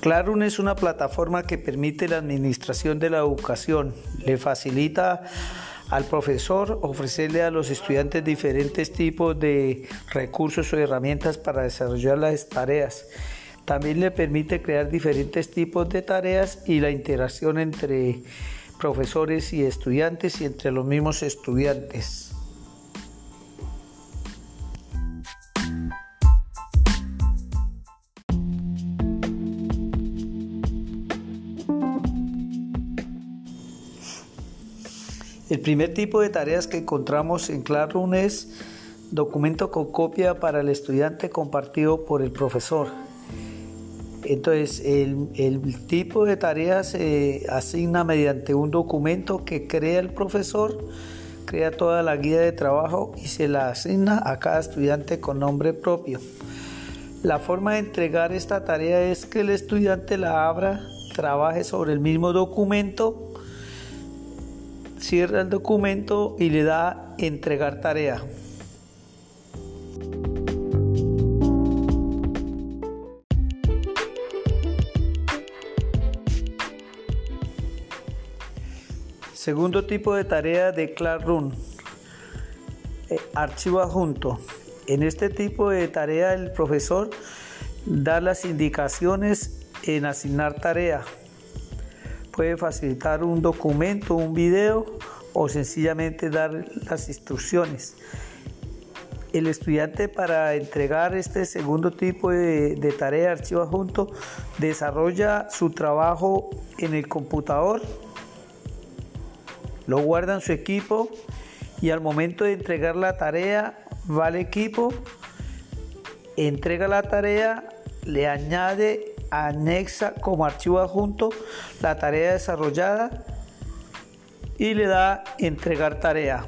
Classroom es una plataforma que permite la administración de la educación, le facilita al profesor ofrecerle a los estudiantes diferentes tipos de recursos o herramientas para desarrollar las tareas. También le permite crear diferentes tipos de tareas y la interacción entre profesores y estudiantes y entre los mismos estudiantes. El primer tipo de tareas que encontramos en Classroom es documento con copia para el estudiante compartido por el profesor. Entonces, el, tipo de tareas se asigna mediante un documento que crea el profesor, crea toda la guía de trabajo y se la asigna a cada estudiante con nombre propio. La forma de entregar esta tarea es que el estudiante la abra, trabaje sobre el mismo documento cierra el documento y le da entregar tarea. Segundo tipo de tarea de Classroom, eh, archivo adjunto. En este tipo de tarea el profesor da las indicaciones en asignar tarea puede facilitar un documento, un video o sencillamente dar las instrucciones. El estudiante para entregar este segundo tipo de, tarea archivo adjunto desarrolla su trabajo en el computador, lo guarda en su equipo y al momento de entregar la tarea va al equipo, entrega la tarea, le añade anexa como archivo adjunto la tarea desarrollada y le da entregar tarea.